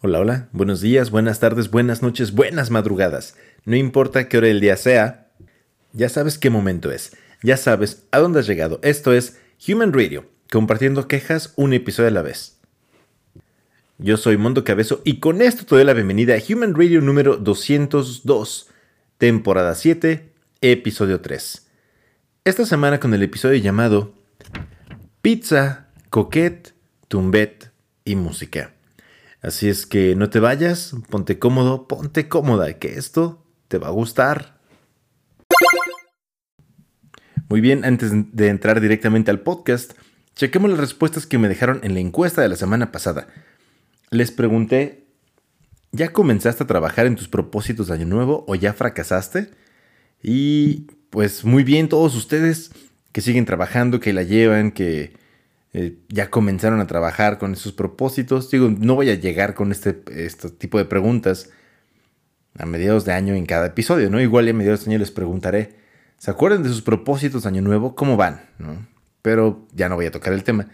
Hola, hola, buenos días, buenas tardes, buenas noches, buenas madrugadas. No importa qué hora del día sea, ya sabes qué momento es, ya sabes a dónde has llegado. Esto es Human Radio, compartiendo quejas un episodio a la vez. Yo soy Mondo Cabezo y con esto te doy la bienvenida a Human Radio número 202, temporada 7, episodio 3. Esta semana con el episodio llamado Pizza, Coquette, Tumbet y Música. Así es que no te vayas, ponte cómodo, ponte cómoda, que esto te va a gustar. Muy bien, antes de entrar directamente al podcast, chequemos las respuestas que me dejaron en la encuesta de la semana pasada. Les pregunté, ¿ya comenzaste a trabajar en tus propósitos de año nuevo o ya fracasaste? Y pues muy bien todos ustedes que siguen trabajando, que la llevan, que eh, ya comenzaron a trabajar con esos propósitos. Digo, no voy a llegar con este, este tipo de preguntas a mediados de año en cada episodio, ¿no? Igual a mediados de año les preguntaré, ¿se acuerdan de sus propósitos año nuevo? ¿Cómo van? ¿No? Pero ya no voy a tocar el tema.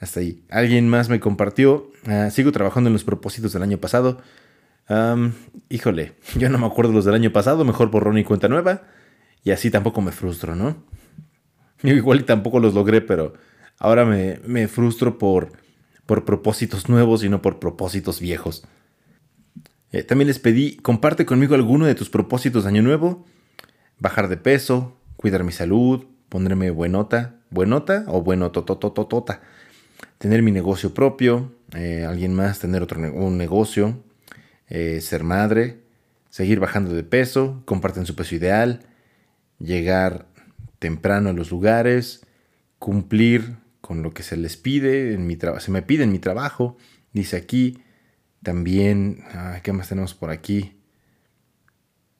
Hasta ahí. Alguien más me compartió, ah, sigo trabajando en los propósitos del año pasado. híjole, yo no me acuerdo los del año pasado, mejor borrón y cuenta nueva. Y así tampoco me frustro, ¿no? Igual y tampoco los logré, pero Ahora me, frustro por, por propósitos nuevos y no por propósitos viejos. Eh, también les pedí, comparte conmigo alguno de tus propósitos de año nuevo. Bajar de peso, cuidar mi salud, ponerme buenota, buenota o bueno totototota. Tener mi negocio propio, eh, alguien más tener otro un negocio, eh, ser madre, seguir bajando de peso, comparten su peso ideal, llegar temprano a los lugares, cumplir con lo que se les pide, en mi se me pide en mi trabajo. Dice aquí, también, ah, ¿qué más tenemos por aquí?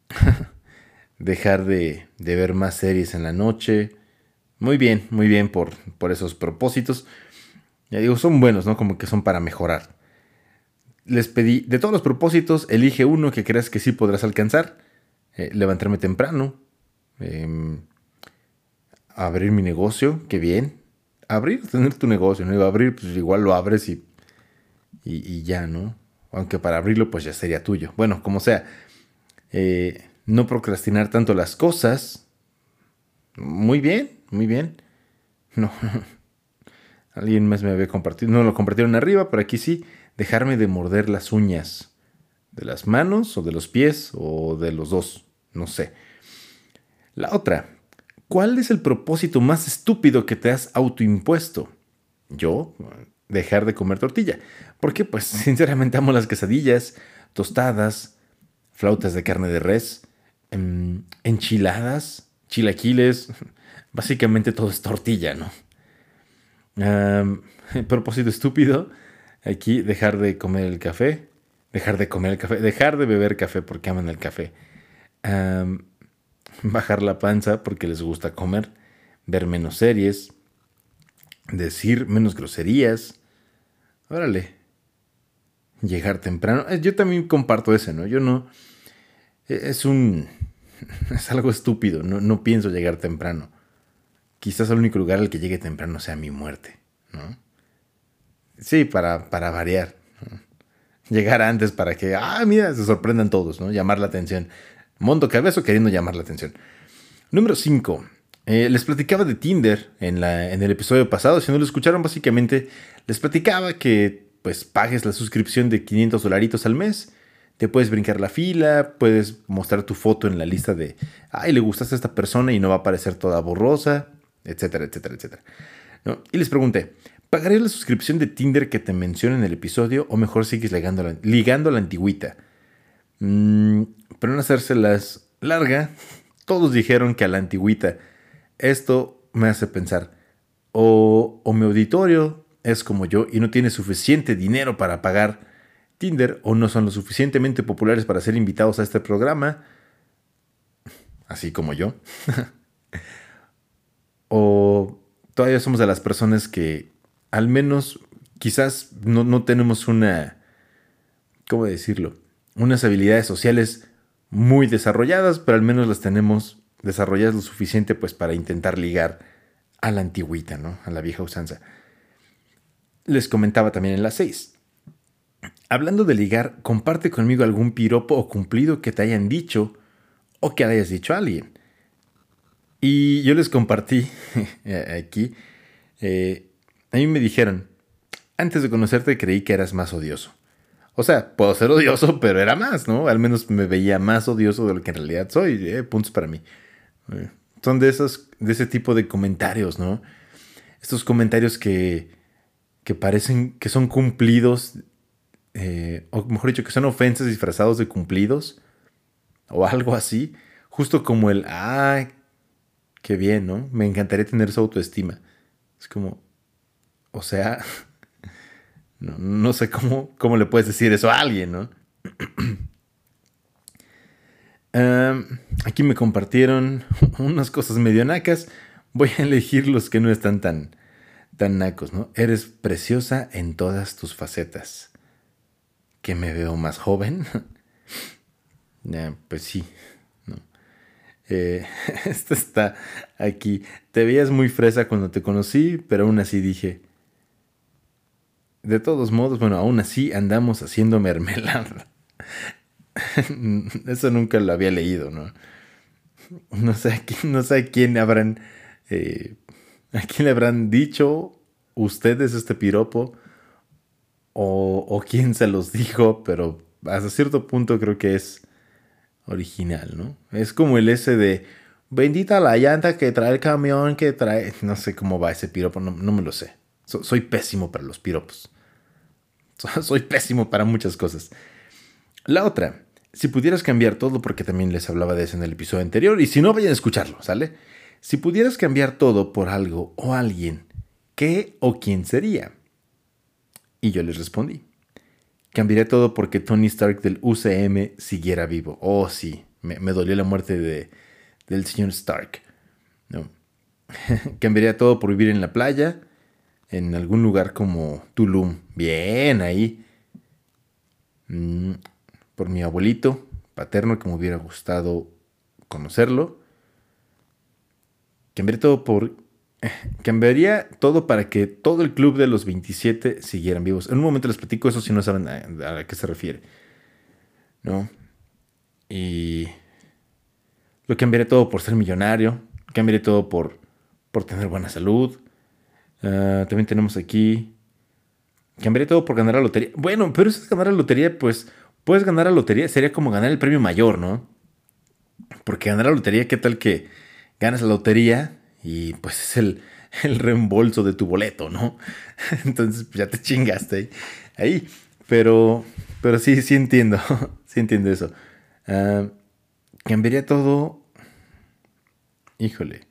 Dejar de, ver más series en la noche. Muy bien, muy bien por, por esos propósitos. Ya digo, son buenos, ¿no? Como que son para mejorar. Les pedí, de todos los propósitos, elige uno que creas que sí podrás alcanzar. Eh, levantarme temprano. Em, abrir mi negocio, qué bien abrir, tener tu negocio, ¿no? abrir, pues igual lo abres y, y, ya, ¿no? Aunque para abrirlo, pues ya sería tuyo. Bueno, como sea, eh, no procrastinar tanto las cosas. Muy bien, muy bien. No, alguien más me había compartido, no lo compartieron arriba, pero aquí sí, dejarme de morder las uñas de las manos o de los pies o de los dos, no sé. La otra, ¿Cuál es el propósito más estúpido que te has autoimpuesto? Yo, dejar de comer tortilla. Porque, pues, sinceramente amo las quesadillas, tostadas, flautas de carne de res, em, enchiladas, chilaquiles. Básicamente todo es tortilla, ¿no? propósito estúpido. Aquí, dejar de comer el café. Dejar de comer el café. Dejar de beber café porque aman el café bajar la panza porque les gusta comer, ver menos series, decir menos groserías. Órale. Llegar temprano. Eh, yo también comparto ese, ¿no? Yo no. E, es un. Es algo estúpido. No, no pienso llegar temprano. Quizás el único lugar al que llegue temprano sea mi muerte, ¿no? Sí, para, para variar. Llegar antes para que, ah, mira, se sorprendan todos, ¿no? Llamar la atención. Mondo Cabezo queriendo llamar la atención. Número 5. Eh, les platicaba de Tinder en, la, en el episodio pasado. Si no lo escucharon, básicamente les platicaba que pues pagues la suscripción de 500 dolaritos al mes. Te puedes brincar la fila, puedes mostrar tu foto en la lista de, ay, le gustaste a esta persona y no va a aparecer toda borrosa, etcétera, etcétera, etcétera. Y les pregunté, ¿pagarías la suscripción de Tinder que te mencioné en el episodio o mejor sigues ligando, ligando la antigüita? Mm, pero no hacérselas larga, todos dijeron que a la antigüita. Esto me hace pensar, o, o mi auditorio es como yo y no tiene suficiente dinero para pagar Tinder, o no son lo suficientemente populares para ser invitados a este programa, así como yo. o todavía somos de las personas que al menos quizás no, no tenemos una, ¿cómo decirlo? Unas habilidades sociales muy desarrolladas, pero al menos las tenemos desarrolladas lo suficiente pues para intentar ligar a la antigüita, ¿no? A la vieja usanza. Les comentaba también en la 6. Hablando de ligar, comparte conmigo algún piropo o cumplido que te hayan dicho o que hayas dicho a alguien. Y yo les compartí aquí, eh, a mí me dijeron, antes de conocerte creí que eras más odioso. O sea, puedo ser odioso, pero era más, ¿no? Al menos me veía más odioso de lo que en realidad soy. Eh, puntos para mí. Eh, son de, esos, de ese tipo de comentarios, ¿no? Estos comentarios que, que parecen que son cumplidos eh, o mejor dicho, que son ofensas disfrazados de cumplidos, o algo así, justo como el, ah, qué bien, ¿no? Me encantaría tener su autoestima. Es como, o sea, no, sé cómo, cómo le puedes decir eso a alguien, ¿no? aquí me compartieron unas cosas medio nacas. Voy a elegir los que no están tan, tan nacos, ¿no? Eres preciosa en todas tus facetas que me veo más joven. pues sí. ¿no? Eh, esto está aquí. Te veías muy fresa cuando te conocí, pero aún así dije. De todos modos, bueno, aún así andamos haciendo mermelada. Eso nunca lo había leído, ¿no? No sé a quién, no sé quién habrán. Eh, a quién le habrán dicho ustedes este piropo o, quién se los dijo, pero hasta cierto punto creo que es original, ¿no? Es como el ese de bendita la llanta que trae el camión, que trae... No sé cómo va ese piropo, no, me lo sé. soy pésimo para los piropos. soy pésimo para muchas cosas. La otra, si pudieras cambiar todo, porque también les hablaba de eso en el episodio anterior, y si no, vayan a escucharlo, ¿sale? Si pudieras cambiar todo por algo o alguien, ¿qué o quién sería? Y yo les respondí, cambiaría todo porque Tony Stark del UCM siguiera vivo. Oh, sí, me, dolió la muerte de, del señor Stark. No. cambiaría todo por vivir en la playa, en algún lugar como Tulum. Bien, ahí. Mm, por mi abuelito paterno que me hubiera gustado conocerlo. Cambiaría todo por cambiaría todo para que todo el club de los 27 siguieran vivos. En un momento les platico eso si no saben a, qué se refiere. ¿No? Y lo cambiaría todo por ser millonario. Cambiaría todo por, por tener buena salud. Ah, también tenemos aquí. Cambiaría todo por ganar la lotería. Bueno, pero eso es ganar la lotería, pues puedes ganar la lotería. Sería como ganar el premio mayor, ¿no? Porque ganar la lotería, ¿qué tal que ganas la lotería y pues es el, reembolso de tu boleto, ¿no? Entonces pues, ya te chingaste ahí. Pero, pero sí, sí entiendo, sí entiendo eso. Ah, cambiaría todo. Híjole.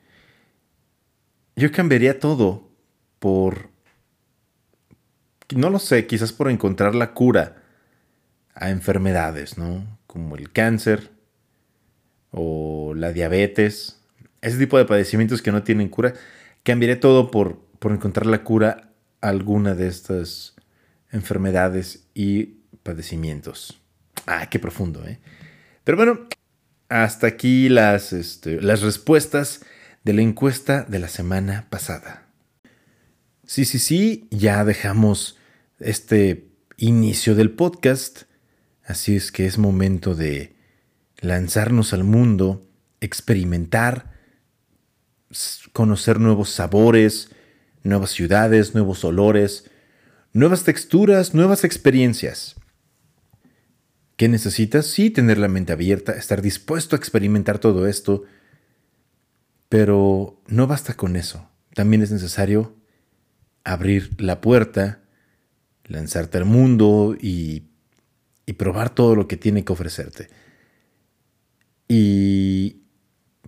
Yo cambiaría todo por... No lo sé, quizás por encontrar la cura a enfermedades, ¿no? Como el cáncer o la diabetes ese tipo de padecimientos que no tienen cura, cambiaré todo por, por encontrar la cura a alguna de estas enfermedades y padecimientos. Ah, qué profundo, ¿eh? Pero bueno, hasta aquí las, este, las respuestas de la encuesta de la semana pasada. Sí, sí, sí, ya dejamos este inicio del podcast, así es que es momento de lanzarnos al mundo, experimentar, conocer nuevos sabores, nuevas ciudades, nuevos olores, nuevas texturas, nuevas experiencias. ¿Qué necesitas? Sí, tener la mente abierta, estar dispuesto a experimentar todo esto, pero no basta con eso. También es necesario abrir la puerta, lanzarte al mundo y, y probar todo lo que tiene que ofrecerte. Y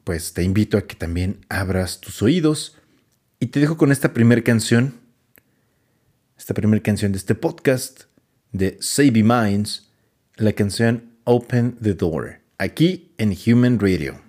pues te invito a que también abras tus oídos y te dejo con esta primera canción, esta primera canción de este podcast de Savvy Minds, la canción Open the Door, aquí en Human Radio.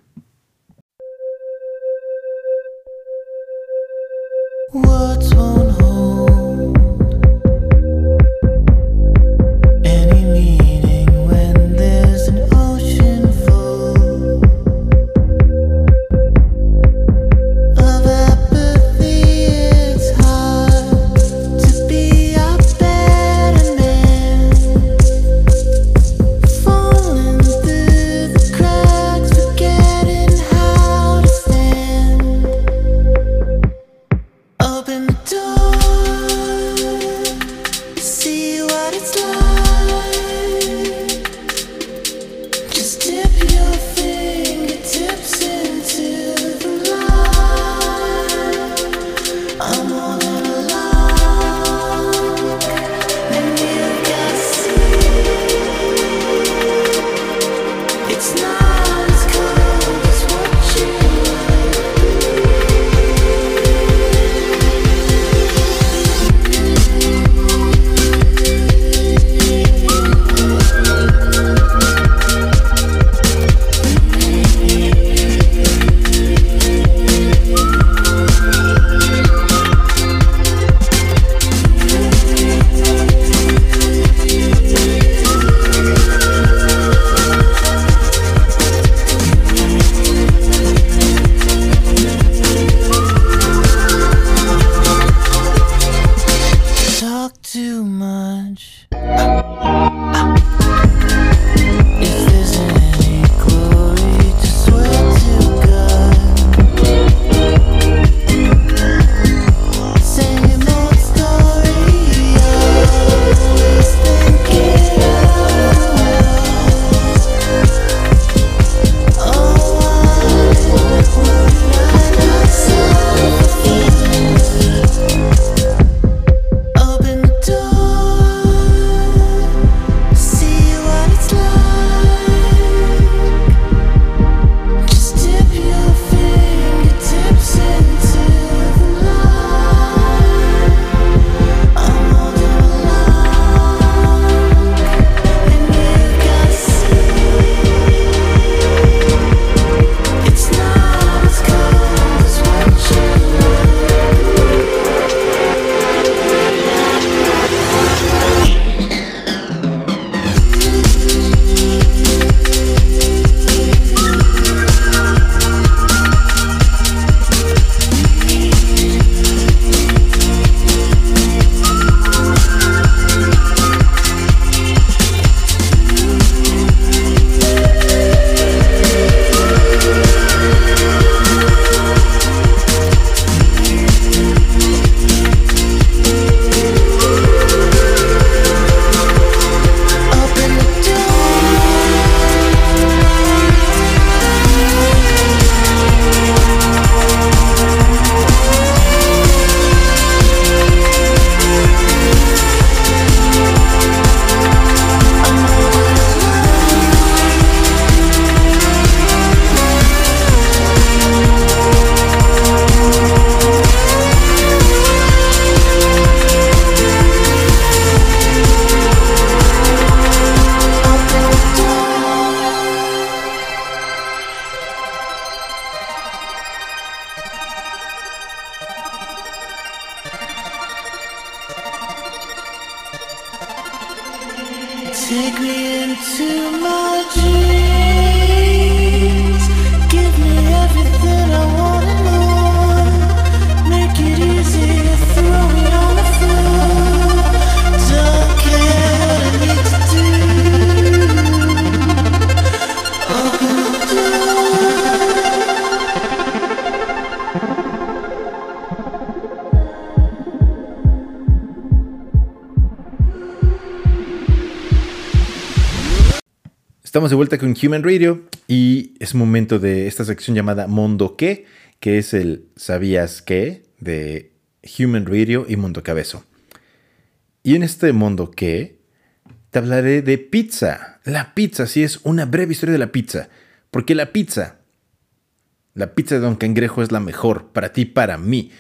Estamos de vuelta con Human Radio y es momento de esta sección llamada Mundo qué, que es el ¿Sabías qué? de Human Radio y Mundo Cabezo. Y en este Mundo qué te hablaré de pizza. La pizza, sí es una breve historia de la pizza. Porque la pizza, la pizza de Don Cangrejo es la mejor para ti, para mí.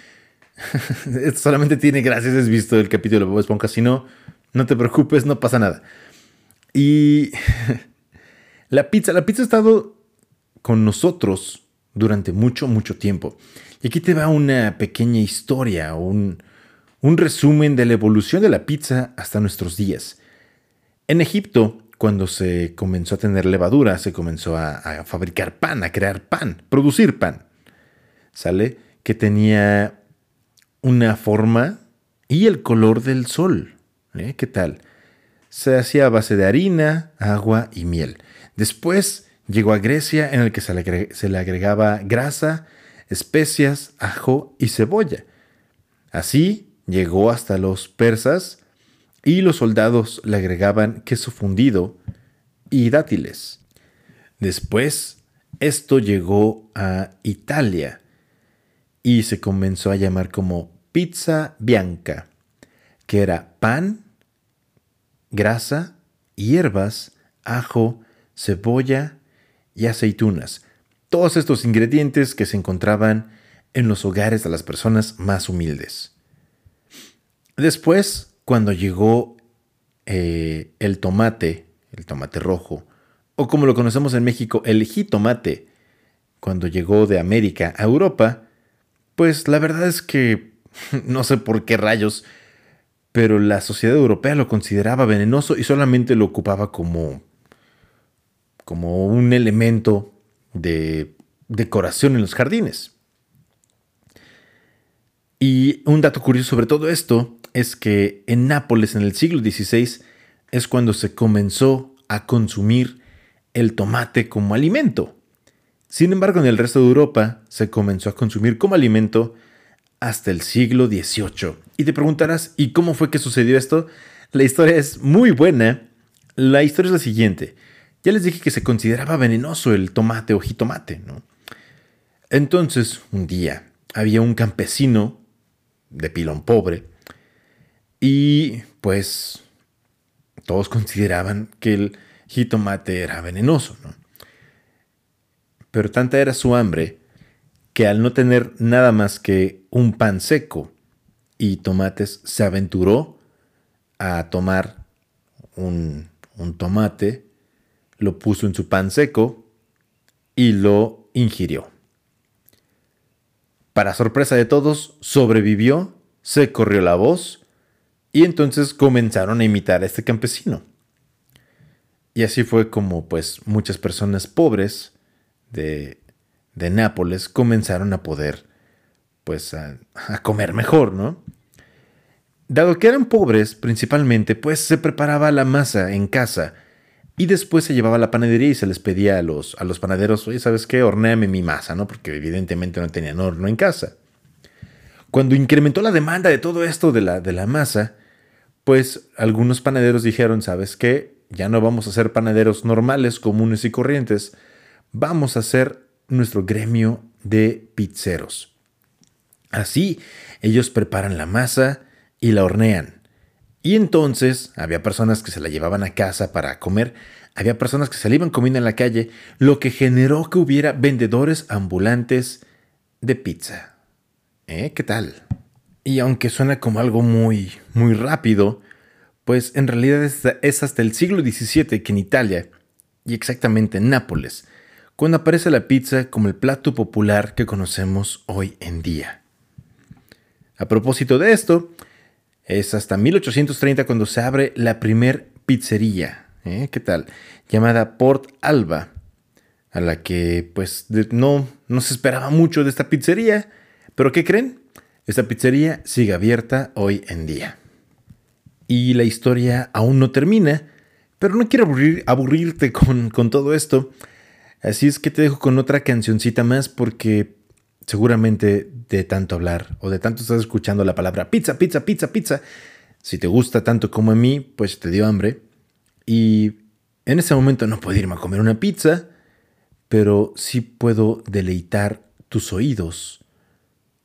Solamente tiene gracias, has visto el capítulo de Bob Esponja. Si no, no te preocupes, no pasa nada. Y la pizza, la pizza ha estado con nosotros durante mucho, mucho tiempo. Y aquí te va una pequeña historia, un, resumen de la evolución de la pizza hasta nuestros días. En Egipto, cuando se comenzó a tener levadura, se comenzó a, a fabricar pan, a crear pan, producir pan. ¿Sale? Que tenía una forma y el color del sol. ¿eh? ¿Qué tal? Se hacía a base de harina, agua y miel. Después llegó a Grecia en el que se le, agregaba grasa, especias, ajo y cebolla. Así llegó hasta los persas y los soldados le agregaban queso fundido y dátiles. Después, esto llegó a Italia y se comenzó a llamar como pizza bianca, que era pan, grasa, hierbas, ajo, cebolla y aceitunas. Todos estos ingredientes que se encontraban en los hogares de las personas más humildes. Después, cuando llegó eh, el tomate, el tomate rojo, o como lo conocemos en México, el jitomate, cuando llegó de América a Europa, pues la verdad es que no sé por qué rayos, pero la sociedad europea lo consideraba venenoso y solamente lo ocupaba como como un elemento de decoración en los jardines. Y un dato curioso sobre todo esto es que en Nápoles en el siglo XVI es cuando se comenzó a consumir el tomate como alimento. Sin embargo, en el resto de Europa se comenzó a consumir como alimento hasta el siglo XVIII. Y te preguntarás, ¿y cómo fue que sucedió esto? La historia es muy buena. La historia es la siguiente. Ya les dije que se consideraba venenoso el tomate o jitomate, ¿no? Entonces, un día, había un campesino de pilón pobre y pues todos consideraban que el jitomate era venenoso, ¿no? Pero tanta era su hambre que al no tener nada más que un pan seco y tomates, se aventuró a tomar un, un tomate, lo puso en su pan seco y lo ingirió. Para sorpresa de todos, sobrevivió, se corrió la voz y entonces comenzaron a imitar a este campesino. Y así fue como pues muchas personas pobres de, de Nápoles comenzaron a poder pues a, a comer mejor, ¿no? Dado que eran pobres principalmente, pues se preparaba la masa en casa y después se llevaba a la panadería y se les pedía a los, a los panaderos, oye, ¿sabes qué? Hornéame mi masa, ¿no? Porque evidentemente no tenían horno en casa. Cuando incrementó la demanda de todo esto de la, de la masa, pues algunos panaderos dijeron, ¿sabes qué? Ya no vamos a ser panaderos normales, comunes y corrientes, vamos a hacer nuestro gremio de pizzeros. Así, ellos preparan la masa y la hornean. Y entonces había personas que se la llevaban a casa para comer, había personas que se la iban comiendo en la calle, lo que generó que hubiera vendedores ambulantes de pizza. ¿Eh? ¿Qué tal? Y aunque suena como algo muy, muy rápido, pues en realidad es, es hasta el siglo XVII que en Italia, y exactamente en Nápoles, cuando aparece la pizza como el plato popular que conocemos hoy en día. A propósito de esto, es hasta 1830 cuando se abre la primer pizzería. ¿eh? ¿Qué tal? Llamada Port Alba, a la que pues no, no se esperaba mucho de esta pizzería. Pero ¿qué creen? Esta pizzería sigue abierta hoy en día. Y la historia aún no termina, pero no quiero aburrir, aburrirte con, con todo esto. Así es que te dejo con otra cancioncita más porque seguramente de tanto hablar o de tanto estás escuchando la palabra pizza, pizza, pizza, pizza, si te gusta tanto como a mí, pues te dio hambre. Y en ese momento no puedo irme a comer una pizza, pero sí puedo deleitar tus oídos.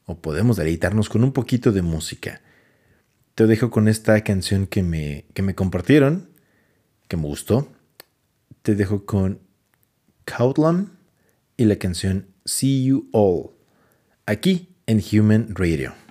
O podemos deleitarnos con un poquito de música. Te dejo con esta canción que me, que me compartieron, que me gustó. Te dejo con Cautlam y la canción See You All aquí en Human Radio.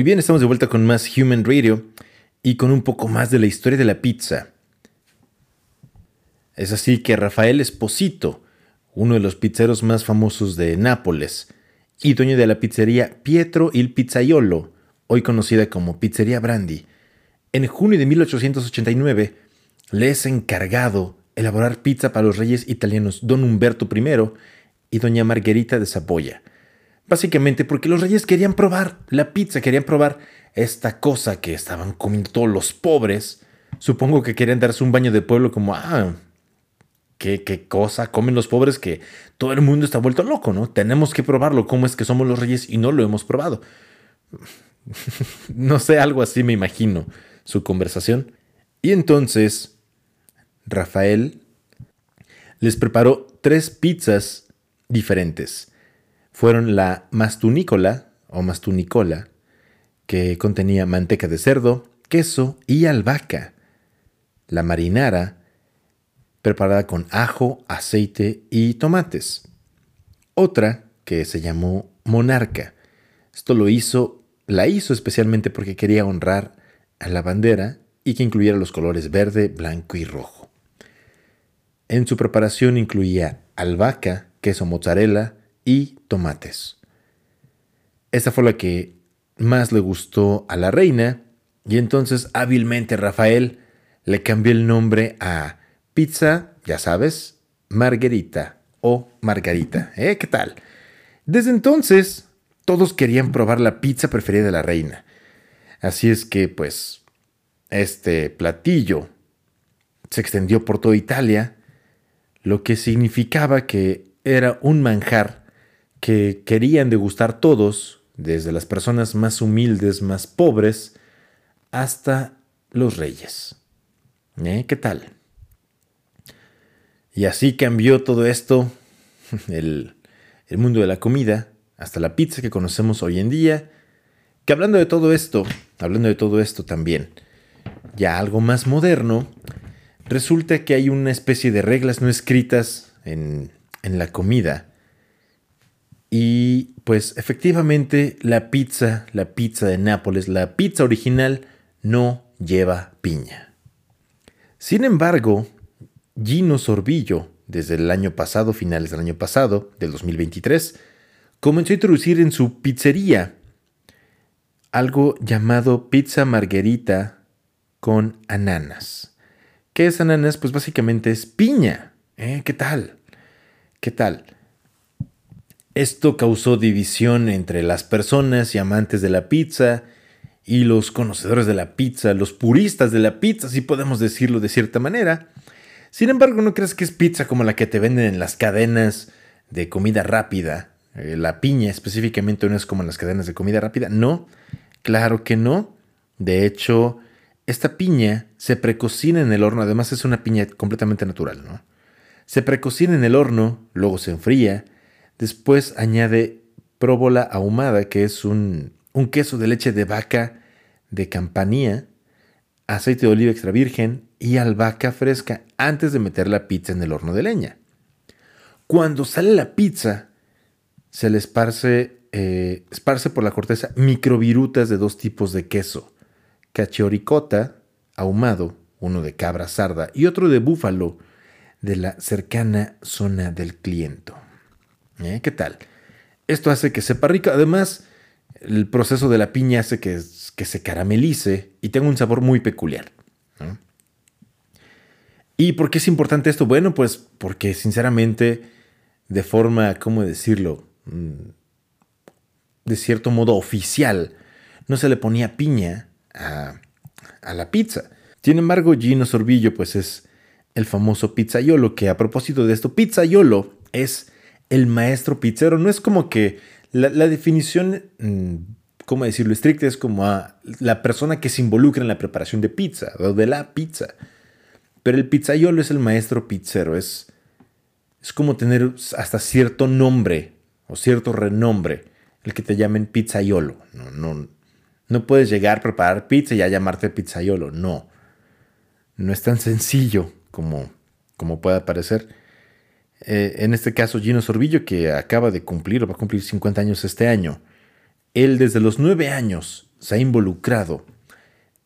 Muy bien, estamos de vuelta con más Human Radio y con un poco más de la historia de la pizza. Es así que Rafael Esposito, uno de los pizzeros más famosos de Nápoles y dueño de la pizzería Pietro il Pizzaiolo, hoy conocida como Pizzería Brandi, en junio de 1889 le es encargado elaborar pizza para los reyes italianos Don Humberto I y Doña Margherita de Saboya. Básicamente porque los reyes querían probar la pizza, querían probar esta cosa que estaban comiendo todos los pobres. Supongo que querían darse un baño de pueblo como, ah, qué, qué cosa comen los pobres que todo el mundo está vuelto loco, ¿no? Tenemos que probarlo, cómo es que somos los reyes y no lo hemos probado. no sé, algo así me imagino su conversación. Y entonces, Rafael les preparó tres pizzas diferentes. Fueron la mastunícola o mastunicola, que contenía manteca de cerdo, queso y albahaca. La marinara, preparada con ajo, aceite y tomates. Otra que se llamó monarca. Esto lo hizo, la hizo especialmente porque quería honrar a la bandera y que incluyera los colores verde, blanco y rojo. En su preparación incluía albahaca, queso mozzarella y tomates. Esta fue la que más le gustó a la reina y entonces hábilmente Rafael le cambió el nombre a pizza, ya sabes, margarita o margarita. ¿Eh? ¿Qué tal? Desde entonces todos querían probar la pizza preferida de la reina. Así es que, pues, este platillo se extendió por toda Italia, lo que significaba que era un manjar que querían degustar todos, desde las personas más humildes, más pobres, hasta los reyes. ¿Eh? ¿Qué tal? Y así cambió todo esto, el, el mundo de la comida, hasta la pizza que conocemos hoy en día, que hablando de todo esto, hablando de todo esto también, ya algo más moderno, resulta que hay una especie de reglas no escritas en, en la comida. Y pues efectivamente la pizza, la pizza de Nápoles, la pizza original no lleva piña. Sin embargo, Gino Sorbillo, desde el año pasado, finales del año pasado, del 2023, comenzó a introducir en su pizzería algo llamado pizza margarita con ananas. ¿Qué es ananas? Pues básicamente es piña. ¿Eh? ¿Qué tal? ¿Qué tal? Esto causó división entre las personas y amantes de la pizza y los conocedores de la pizza, los puristas de la pizza, si podemos decirlo de cierta manera. Sin embargo, no creas que es pizza como la que te venden en las cadenas de comida rápida. Eh, la piña específicamente no es como en las cadenas de comida rápida. No, claro que no. De hecho, esta piña se precocina en el horno. Además es una piña completamente natural, ¿no? Se precocina en el horno, luego se enfría. Después añade próbola ahumada, que es un, queso de leche de vaca de campanía, aceite de oliva extra virgen y albahaca fresca antes de meter la pizza en el horno de leña. Cuando sale la pizza, se le esparce, eh, esparce por la corteza microvirutas de dos tipos de queso. Cachioricota, ahumado, uno de cabra sarda y otro de búfalo, de la cercana zona del cliente. ¿Eh? ¿Qué tal? Esto hace que sepa rico. Además, el proceso de la piña hace que, se caramelice y tenga un sabor muy peculiar. ¿Y por qué es importante esto? Bueno, pues porque sinceramente, de forma, ¿cómo decirlo? Mm, De cierto modo oficial, no se le ponía piña a, a la pizza. Sin embargo, Gino Sorbillo, pues es el famoso pizzaiolo, que a propósito de esto, pizzaiolo es el maestro pizzero. No es como que la, definición, mm, ¿cómo decirlo? Estricta es como a la persona que se involucra en la preparación de pizza o de la pizza. Pero el pizzaiolo es el maestro pizzero. Es, es como tener hasta cierto nombre o cierto renombre el que te llamen pizzaiolo. No, no, no puedes llegar a preparar pizza y ya llamarte pizzaiolo. No. No es tan sencillo como, como pueda parecer. Eh, en este caso, Gino Sorbillo, que acaba de cumplir o va a cumplir 50 años este año, él desde los 9 años se ha involucrado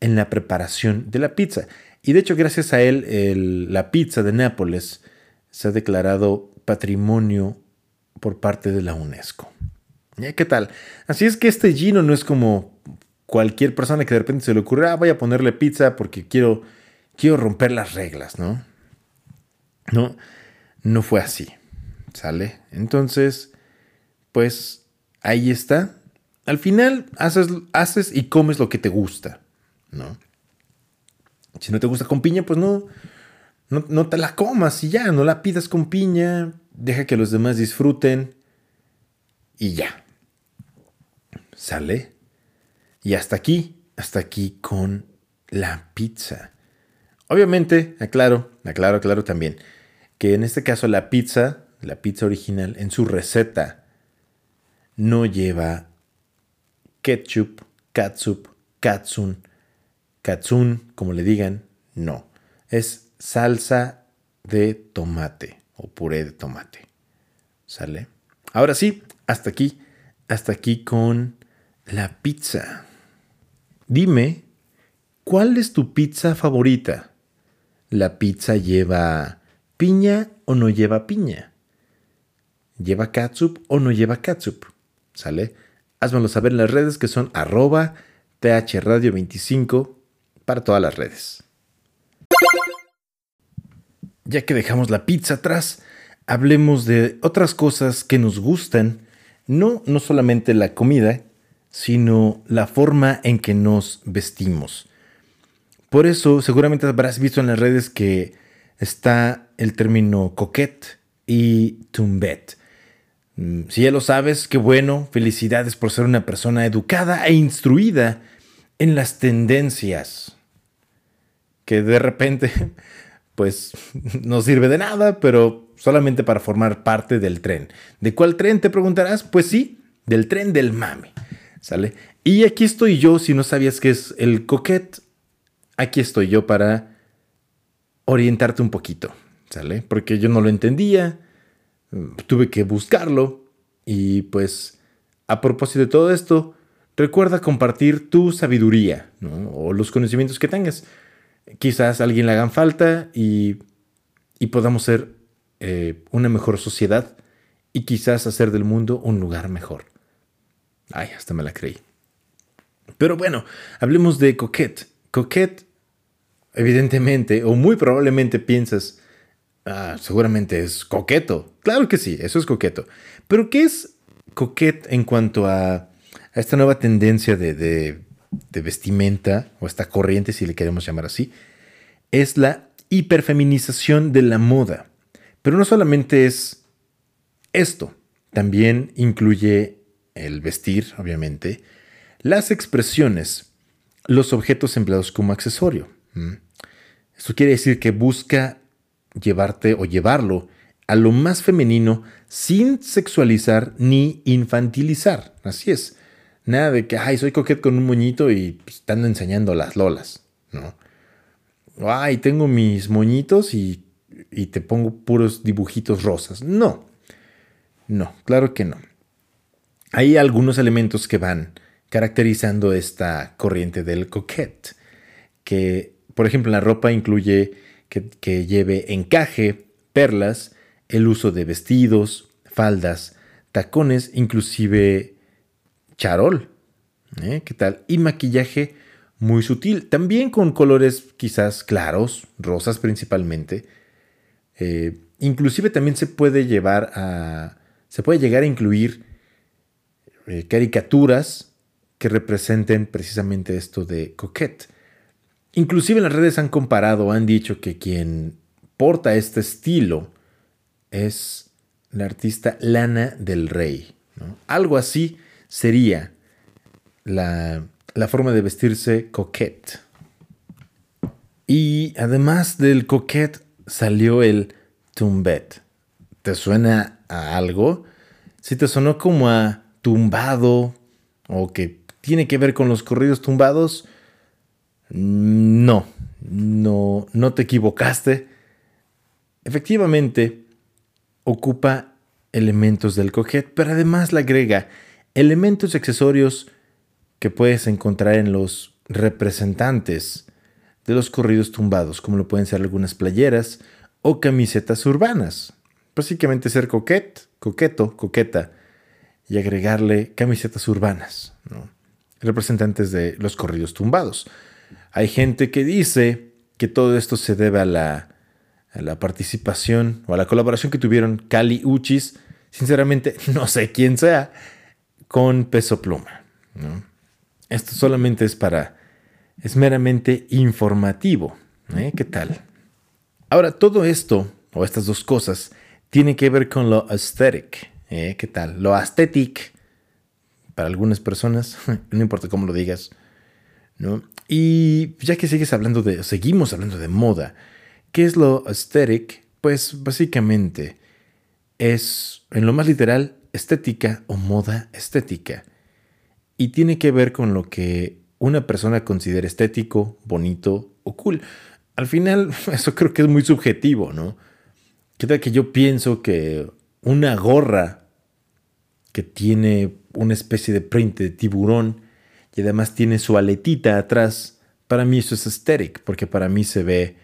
en la preparación de la pizza. Y de hecho, gracias a él, la pizza de Nápoles se ha declarado patrimonio por parte de la UNESCO. ¿Ya qué tal? Así es que este Gino no es como cualquier persona que de repente se le ocurre, ah, voy a ponerle pizza porque quiero, quiero romper las reglas, ¿no? No, no fue así, ¿sale? Entonces, pues ahí está. Al final haces, haces y comes lo que te gusta, ¿no? Si no te gusta con piña, pues no, no, no te la comas y ya, no la pidas con piña, deja que los demás disfruten y ya. ¿Sale? Y hasta aquí, hasta aquí con la pizza. Obviamente, aclaro, aclaro, aclaro también, que en este caso la pizza, la pizza original, en su receta, no lleva ketchup, catsup, katsun, katsun, como le digan, no. Es salsa de tomate o puré de tomate. ¿Sale? Ahora sí, hasta aquí, hasta aquí con la pizza. Dime, ¿cuál es tu pizza favorita? ¿La pizza lleva piña o no lleva piña? ¿Lleva catsup o no lleva catsup? ¿Sale? Házmelo saber en las redes que son arroba thradio25 para todas las redes. Ya que dejamos la pizza atrás, hablemos de otras cosas que nos gustan, no, no solamente la comida, sino la forma en que nos vestimos. Por eso seguramente habrás visto en las redes que está el término coquette y tumbet. Mm, Si ya lo sabes, qué bueno, felicidades por ser una persona educada e instruida en las tendencias. Que de repente, pues, no sirve de nada, pero solamente para formar parte del tren. ¿De cuál tren te preguntarás? Pues sí, del tren del mame. ¿Sale? Y aquí estoy yo, si no sabías qué es el coquette, aquí estoy yo para orientarte un poquito, Porque yo no lo entendía, tuve que buscarlo y pues a propósito de todo esto, recuerda compartir tu sabiduría ¿no? o los conocimientos que tengas. Quizás a alguien le hagan falta y, y podamos ser eh, una mejor sociedad y quizás hacer del mundo un lugar mejor. Ay, hasta me la creí. Pero bueno, hablemos de coquette. Coquette, evidentemente, o muy probablemente piensas, ah, seguramente es coqueto. Claro que sí, eso es coqueto. Pero ¿qué es coquette en cuanto a, a esta nueva tendencia de, de- vestimenta, o esta corriente, si le queremos llamar así? Es la hiperfeminización de la moda. Pero no solamente es esto, también incluye el vestir, obviamente, las expresiones, los objetos empleados como accesorio. Esto quiere decir que busca llevarte o llevarlo a lo más femenino sin sexualizar ni infantilizar. Así es. Nada de que, ay, soy coquete con un moñito y pues, te ando enseñando las lolas, ¿no? Ay, tengo mis moñitos y, y te pongo puros dibujitos rosas. No, no, claro que no. Hay algunos elementos que van caracterizando esta corriente del coquette, que por ejemplo la ropa incluye que, lleve encaje, perlas, el uso de vestidos, faldas, tacones, inclusive charol. ¿eh? ¿Qué tal? Y maquillaje muy sutil, también con colores quizás claros, rosas principalmente. Eh, inclusive también se puede llevar a... Se puede llegar a incluir eh, caricaturas que representen precisamente esto de coquette. Inclusive en las redes han comparado, han dicho que quien porta este estilo es la artista Lana del Rey. ¿no? Algo así sería la, la forma de vestirse coquette. Y además del coquette salió el tumbet. ¿Te suena a algo? Si te sonó como a tumbado o que tiene que ver con los corridos tumbados, no, no, no te equivocaste. Efectivamente, ocupa elementos del coquette, pero además le agrega elementos y accesorios que puedes encontrar en los representantes de los corridos tumbados, como lo pueden ser algunas playeras o camisetas urbanas. Básicamente ser coquet, coqueto, coqueta y agregarle camisetas urbanas, ¿no? representantes de los corridos tumbados. Hay gente que dice que todo esto se debe a la, participación o a la colaboración que tuvieron Cali Uchis, sinceramente no sé quién sea, con Peso Pluma. Esto solamente es para, es meramente informativo. ¿eh? ¿Qué tal? Ahora, todo esto, o estas dos cosas, tiene que ver con lo aesthetic. ¿eh? ¿Qué tal? Lo aesthetic, para algunas personas, no importa cómo lo digas, ¿no? Y ya que sigues hablando de, seguimos hablando de moda, ¿qué es lo aesthetic? Pues básicamente es, en lo más literal, estética o moda estética. Y tiene que ver con lo que una persona considera estético, bonito o cool. Al final, eso creo que es muy subjetivo, ¿no? ¿Qué tal que yo pienso que una gorra que tiene una especie de print de tiburón y además tiene su aletita atrás, para mí eso es aesthetic, porque para mí se ve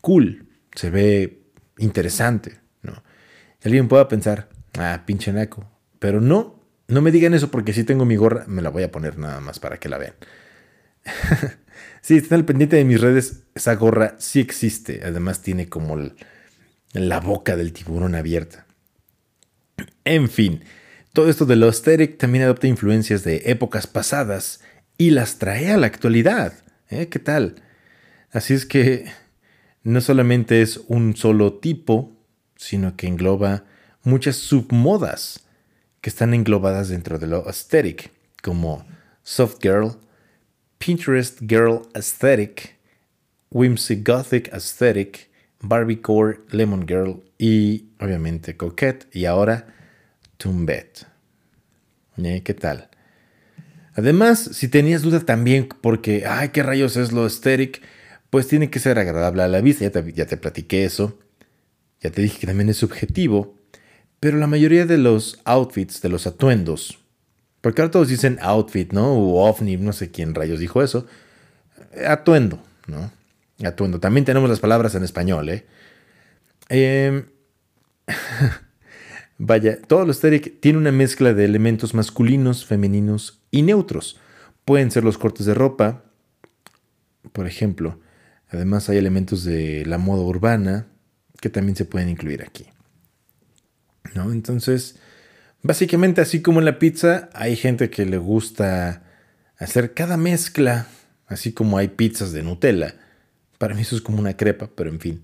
cool, se ve interesante, ¿no? Alguien pueda pensar, ah, pinche naco, pero no, no me digan eso porque si tengo mi gorra, me la voy a poner nada más para que la vean. sí, están al pendiente de mis redes, esa gorra sí existe, además tiene como la boca del tiburón abierta. En fin, todo esto de lo aesthetic también adopta influencias de épocas pasadas y las trae a la actualidad. ¿eh? ¿Qué tal? Así es que no solamente es un solo tipo, sino que engloba muchas submodas que están englobadas dentro de lo aesthetic, como soft girl, Pinterest girl aesthetic, whimsy gothic aesthetic, barbiecore, lemon girl y obviamente coquette y ahora tumbet. ¿Eh? ¿Qué tal? Además, si tenías duda también porque, ay, qué rayos es lo aesthetic, pues tiene que ser agradable a la vista, ya te, ya te platiqué eso, ya te dije que también es subjetivo, pero la mayoría de los outfits, de los atuendos, porque ahora todos dicen outfit, ¿no? O ovni, no sé quién rayos dijo eso, atuendo, ¿no? Atuendo. También tenemos las palabras en español, ¿eh? Em, Vaya, todo lo aesthetic tiene una mezcla de elementos masculinos, femeninos y neutros. Pueden ser los cortes de ropa, por ejemplo. Además hay elementos de la moda urbana que también se pueden incluir aquí. ¿No? Entonces, básicamente así como en la pizza, hay gente que le gusta hacer cada mezcla, así como hay pizzas de Nutella. Para mí eso es como una crepa, pero en fin.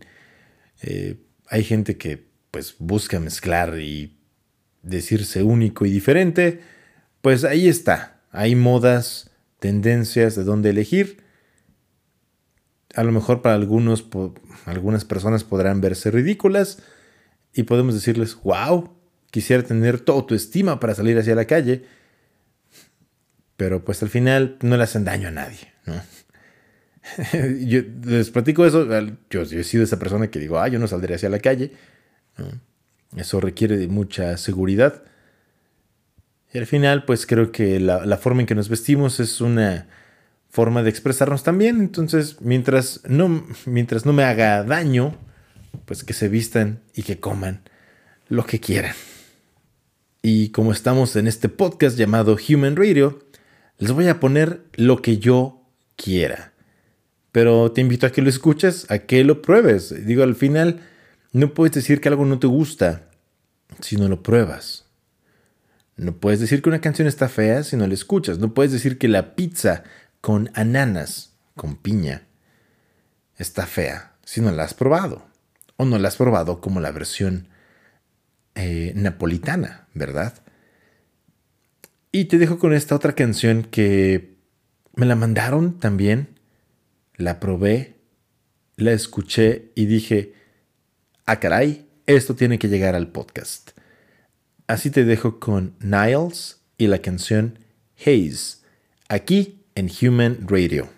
Eh, hay gente que pues busca mezclar y decirse único y diferente, pues ahí está. Hay modas, tendencias de dónde elegir. A lo mejor para algunos, algunas personas podrán verse ridículas y podemos decirles, wow, quisiera tener toda tu estima para salir hacia la calle. Pero pues al final no le hacen daño a nadie, ¿no? yo les platico eso, yo, yo he sido esa persona que digo, ah, yo no saldré hacia la calle. Eso requiere de mucha seguridad. Y al final, pues creo que la, la forma en que nos vestimos es una forma de expresarnos también. Entonces, mientras no, mientras no me haga daño, pues que se vistan y que coman lo que quieran. Y como estamos en este podcast llamado Human Radio, les voy a poner lo que yo quiera. Pero te invito a que lo escuches, a que lo pruebes. Digo, al final no puedes decir que algo no te gusta si no lo pruebas. No puedes decir que una canción está fea si no la escuchas. No puedes decir que la pizza con ananas, con piña, está fea si no la has probado. O no la has probado como la versión eh, napolitana, ¿verdad? Y te dejo con esta otra canción que me la mandaron también. La probé, la escuché y dije, ah caray, esto tiene que llegar al podcast. Así te dejo con Niles y la canción Haze, aquí en Human Radio.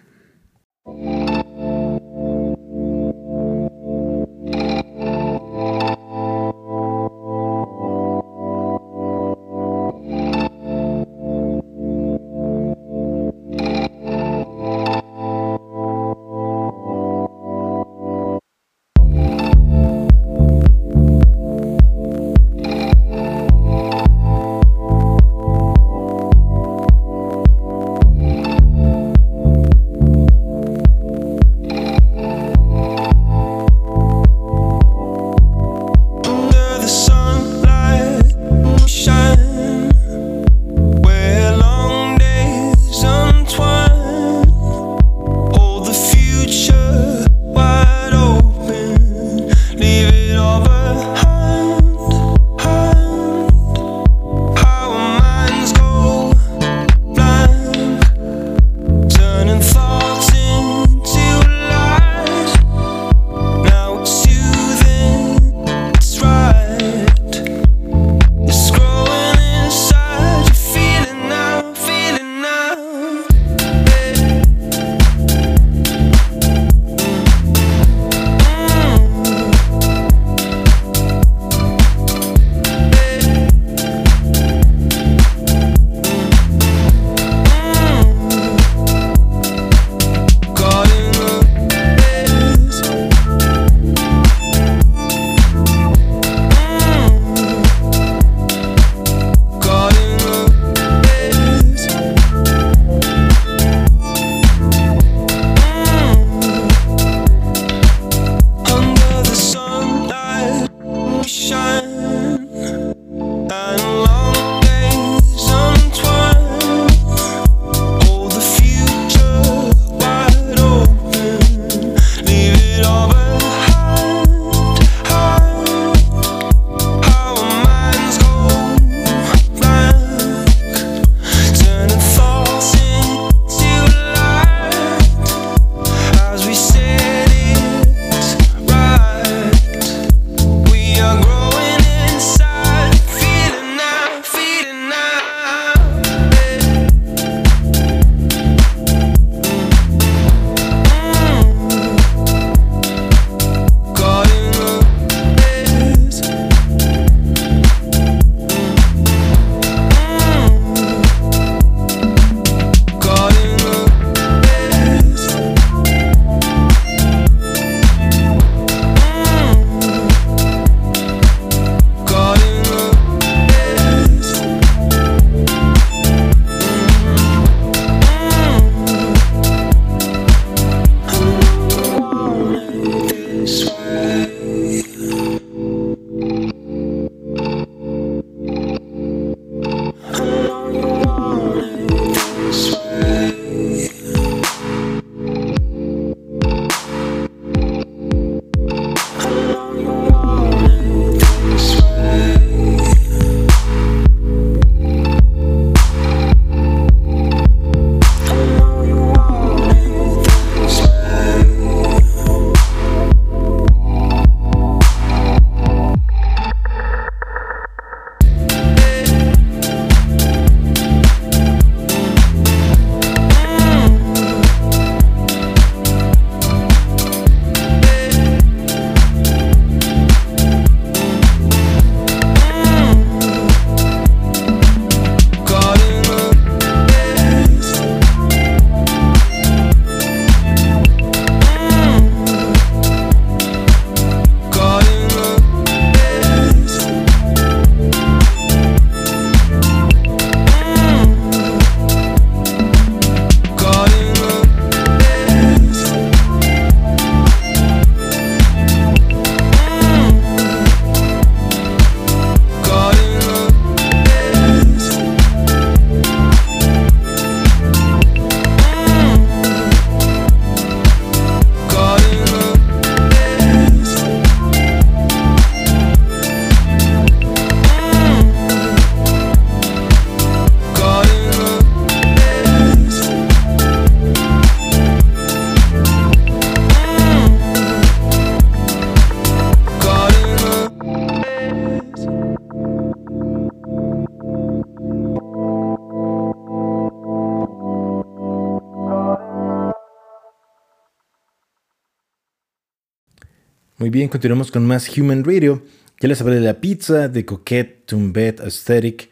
Muy bien, continuamos con más Human Radio. Ya les hablé de la pizza, de Coquette, Tumbet, Aesthetic.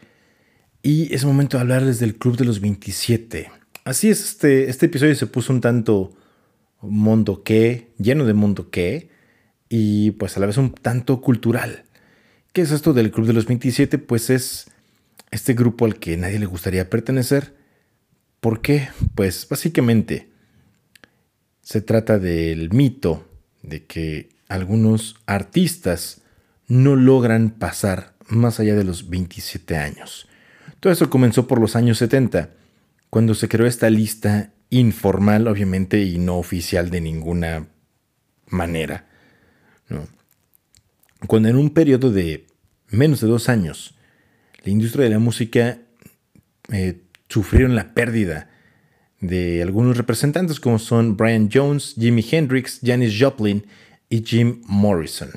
Y es momento de hablarles del Club de los 27. Así es, este, este episodio se puso un tanto mundo que, lleno de mundo que, y pues a la vez un tanto cultural. ¿Qué es esto del Club de los 27? Pues es este grupo al que nadie le gustaría pertenecer. ¿Por qué? Pues básicamente se trata del mito de que algunos artistas no logran pasar más allá de los 27 años. Todo eso comenzó por los años 70, cuando se creó esta lista informal, obviamente, y no oficial de ninguna manera. Cuando en un periodo de menos de dos años, la industria de la música eh, sufrieron la pérdida de algunos representantes como son Brian Jones, Jimi Hendrix, Janis Joplin y Jim Morrison.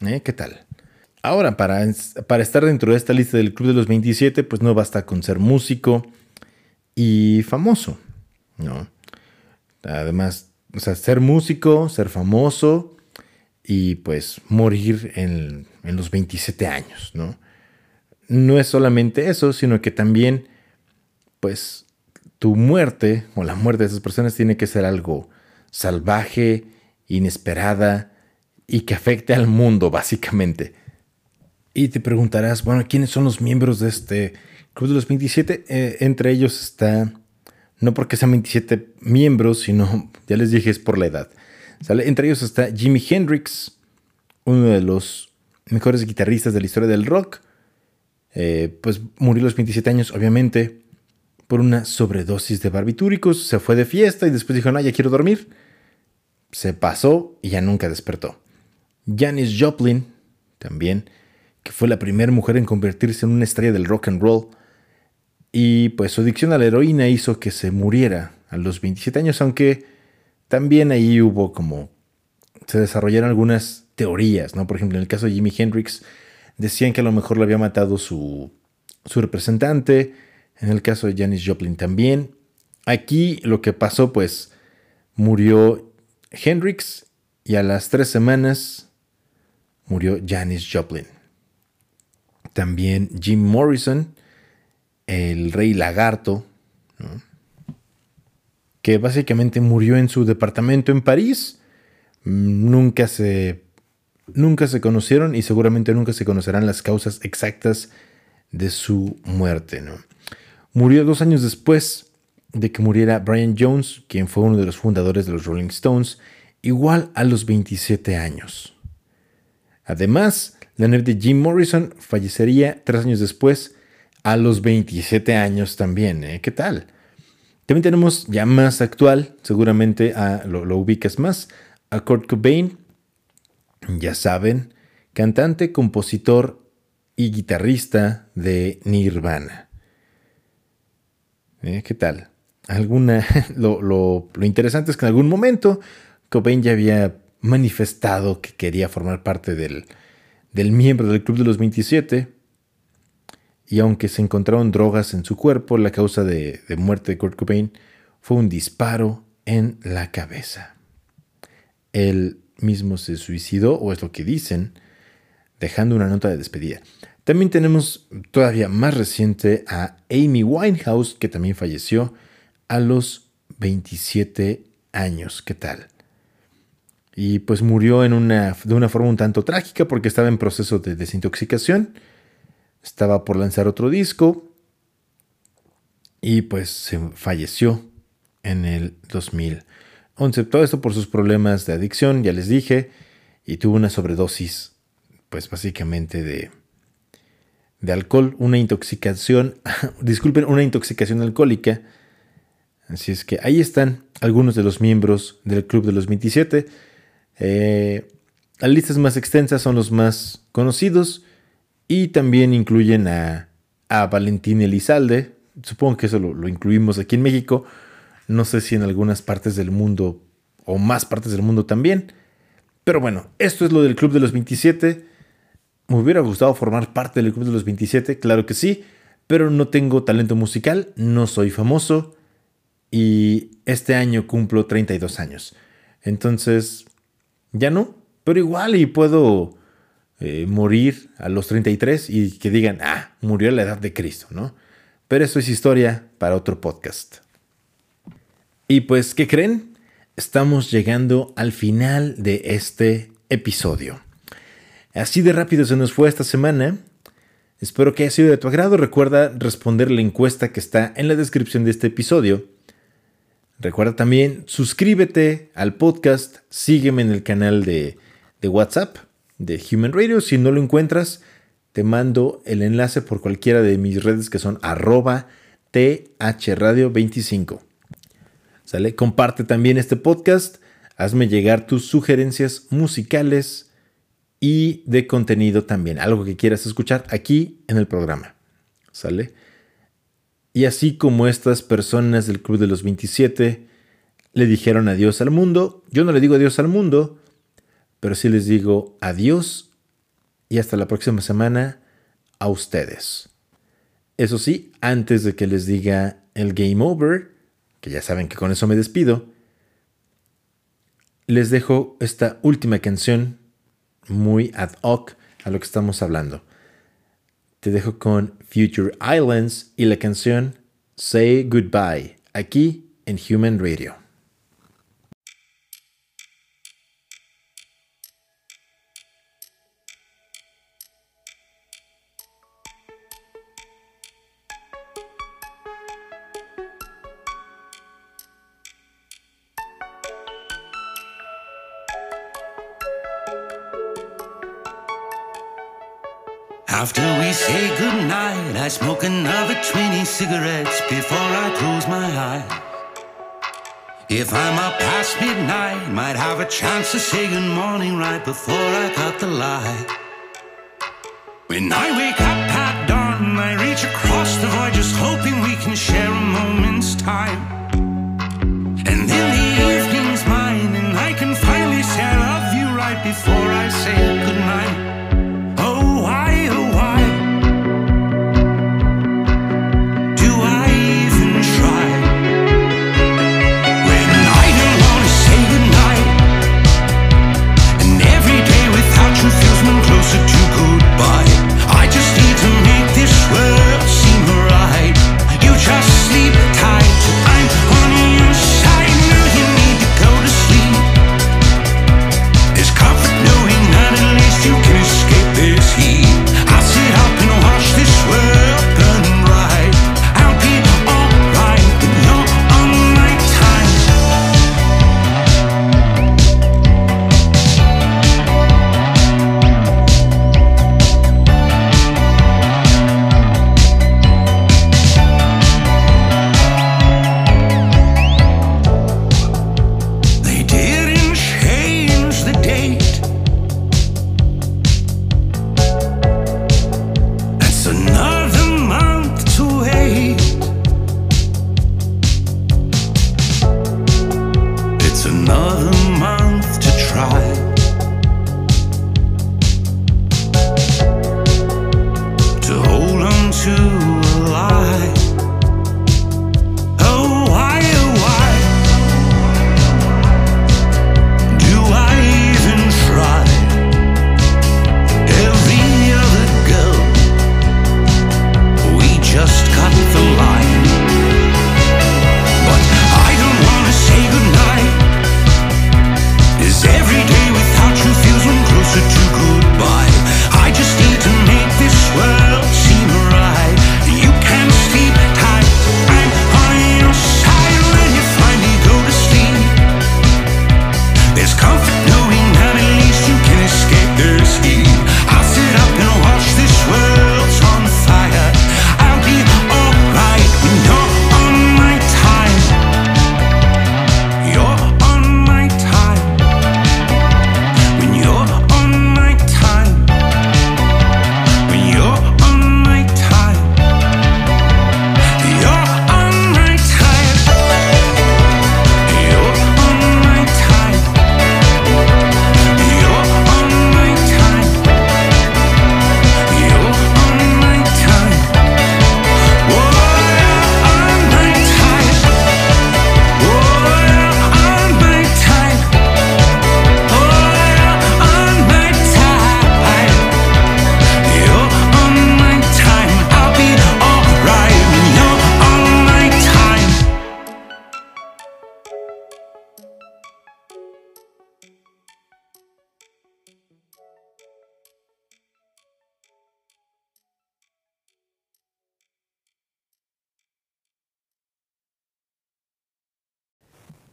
¿Eh? ¿Qué tal? Ahora, para, para estar dentro de esta lista del Club de los 27, pues no basta con ser músico y famoso, ¿no? Además, o sea, ser músico, ser famoso y pues morir en, en los 27 años, ¿no? No es solamente eso, sino que también, pues, tu muerte o la muerte de esas personas tiene que ser algo salvaje, inesperada y que afecte al mundo, básicamente. Y te preguntarás, bueno, ¿quiénes son los miembros de este Club de los 27? Eh, entre ellos está, no porque sean 27 miembros, sino, ya les dije, es por la edad. Entre ellos está Jimi Hendrix, uno de los mejores guitarristas de la historia del rock. Eh, pues murió a los 27 años, obviamente, por una sobredosis de barbitúricos. Se fue de fiesta y después dijo, no, ya quiero dormir. Se pasó y ya nunca despertó. Janis Joplin, también, que fue la primera mujer en convertirse en una estrella del rock and roll. Y pues su adicción a la heroína hizo que se muriera a los 27 años, aunque también ahí hubo como se desarrollaron algunas teorías, ¿no? Por ejemplo, en el caso de Jimi Hendrix, decían que a lo mejor lo había matado su, su representante. En el caso de Janis Joplin también. Aquí lo que pasó, pues, murió Hendrix y a las tres semanas murió Janis Joplin. También Jim Morrison, el rey lagarto, que básicamente murió en su departamento en París. Nunca se, nunca se conocieron y seguramente nunca se conocerán las causas exactas de su muerte. ¿no? Murió dos años después de que muriera Brian Jones, quien fue uno de los fundadores de los Rolling Stones, igual a los 27 años. Además, la nerd de Jim Morrison fallecería tres años después, a los 27 años también. ¿eh? ¿Qué tal? También tenemos ya más actual, seguramente a, lo, lo ubicas más, a Kurt Cobain, ya saben, cantante, compositor y guitarrista de Nirvana. ¿Eh? ¿Qué tal? Alguna, lo, lo, interesante es que en algún momento Cobain ya había manifestado que quería formar parte del, del miembro del Club de los 27. Y aunque se encontraron drogas en su cuerpo, la causa de, de muerte de Kurt Cobain fue un disparo en la cabeza. Él mismo se suicidó, o es lo que dicen, dejando una nota de despedida. También tenemos todavía más reciente a Amy Winehouse, que también falleció a los 27 años. ¿Qué tal? Y pues murió en una, de una forma un tanto trágica porque estaba en proceso de desintoxicación. Estaba por lanzar otro disco. Y pues se falleció en el 2011. Todo esto por sus problemas de adicción, ya les dije. Y tuvo una sobredosis, pues básicamente de, de alcohol, una intoxicación, disculpen, una intoxicación alcohólica. Así es que ahí están algunos de los miembros del Club de los 27. Eh, las listas más extensas son los más conocidos y también incluyen a, a Valentín Elizalde. Supongo que eso lo, lo incluimos aquí en México. No sé si en algunas partes del mundo o más partes del mundo también. Pero bueno, esto es lo del Club de los 27. Me hubiera gustado formar parte del Club de los 27, claro que sí, pero no tengo talento musical, no soy famoso y este año cumplo 32 años. Entonces, ya no, Pero igual y puedo eh, morir a los 33 y que digan, ah, murió a la edad de Cristo, ¿no? Pero eso es historia para otro podcast. Y pues, ¿qué creen? Estamos llegando al final de este episodio. Así de rápido se nos fue esta semana. Espero que haya sido de tu agrado. Recuerda responder la encuesta que está en la descripción de este episodio. Recuerda también suscríbete al podcast, sígueme en el canal de, de WhatsApp de Human Radio. Si no lo encuentras, te mando el enlace por cualquiera de mis redes que son arroba thradio25. ¿Sale? Comparte también este podcast. Hazme llegar tus sugerencias musicales y de contenido también. Algo que quieras escuchar aquí en el programa. ¿Sale? Y así como estas personas del Club de los 27 le dijeron adiós al mundo, yo no le digo adiós al mundo, pero sí les digo adiós y hasta la próxima semana a ustedes. Eso sí, antes de que les diga el game over, que ya saben que con eso me despido, les dejo esta última canción muy ad hoc a lo que estamos hablando. Te dejo con Future Islands y la canción Say Goodbye, aquí en Human Radio. After we say goodnight, I smoke another 20 cigarettes before I close my eyes. If I'm up past midnight, might have a chance to say good morning right before I cut the light. When I wake up at dawn, I reach across the void just hoping we can share a moment's time. And then the evening's mine, and I can finally say I love you right before I say goodnight.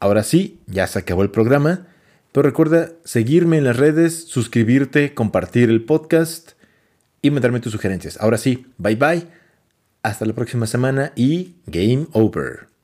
Ahora sí, ya se acabó el programa, pero recuerda seguirme en las redes, suscribirte, compartir el podcast y mandarme tus sugerencias. Ahora sí, bye bye, hasta la próxima semana y game over.